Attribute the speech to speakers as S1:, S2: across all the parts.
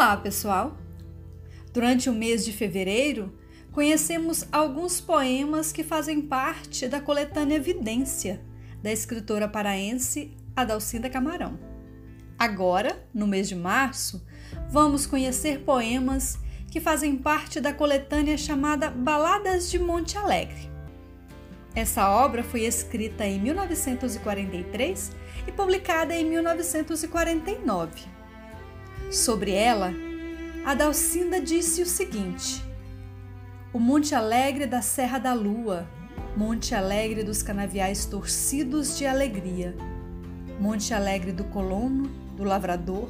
S1: Olá, pessoal! Durante o mês de fevereiro, conhecemos alguns poemas que fazem parte da coletânea Evidência, da escritora paraense Adalcinda Camarão. Agora, no mês de março, vamos conhecer poemas que fazem parte da coletânea chamada Baladas de Monte Alegre. Essa obra foi escrita em 1943 e publicada em 1949 Sobre ela, a Dalcinda disse o seguinte: O Monte Alegre da Serra da Lua, Monte Alegre dos canaviais torcidos de alegria, Monte Alegre do colono, do lavrador,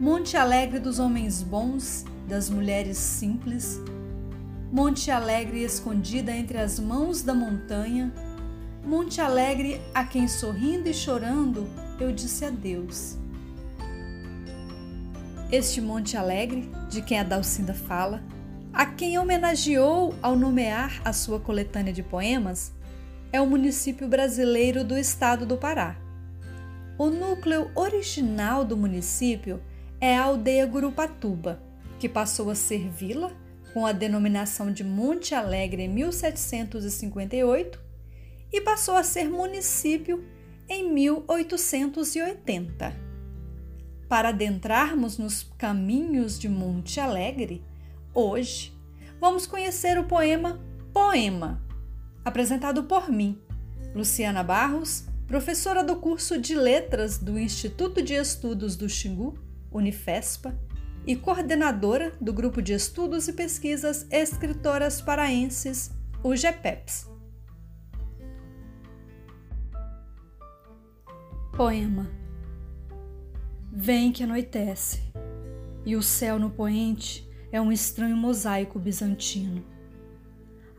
S1: Monte Alegre dos homens bons, das mulheres simples, Monte Alegre escondida entre as mãos da montanha, Monte Alegre a quem sorrindo e chorando eu disse adeus. Este Monte Alegre, de quem a Dalcinda fala, a quem homenageou ao nomear a sua coletânea de poemas, é o município brasileiro do estado do Pará. O núcleo original do município é a aldeia Gurupatuba, que passou a ser vila com a denominação de Monte Alegre em 1758 e passou a ser município em 1880. Para adentrarmos nos caminhos de Monte Alegre, hoje vamos conhecer o poema Poema, apresentado por mim, Luciana Barros, professora do curso de Letras do Instituto de Estudos do Xingu, Unifespa, e coordenadora do Grupo de Estudos e Pesquisas Escritoras Paraenses, o GEPEPS. Poema Vem que anoitece, e o céu no poente é um estranho mosaico bizantino.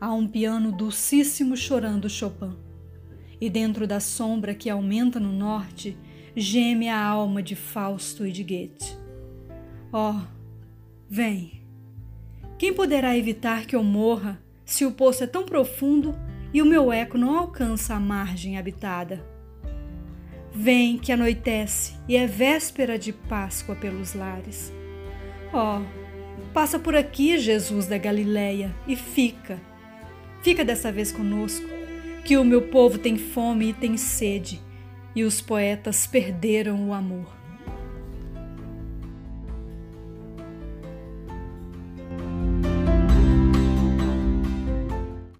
S1: Há um piano dulcíssimo chorando Chopin, e dentro da sombra que aumenta no norte geme a alma de Fausto e de Goethe. Oh, vem! Quem poderá evitar que eu morra se o poço é tão profundo e o meu eco não alcança a margem habitada? Vem que anoitece e é véspera de Páscoa pelos lares. Oh, passa por aqui, Jesus da Galileia, e fica. Fica dessa vez conosco, que o meu povo tem fome e tem sede, e os poetas perderam o amor.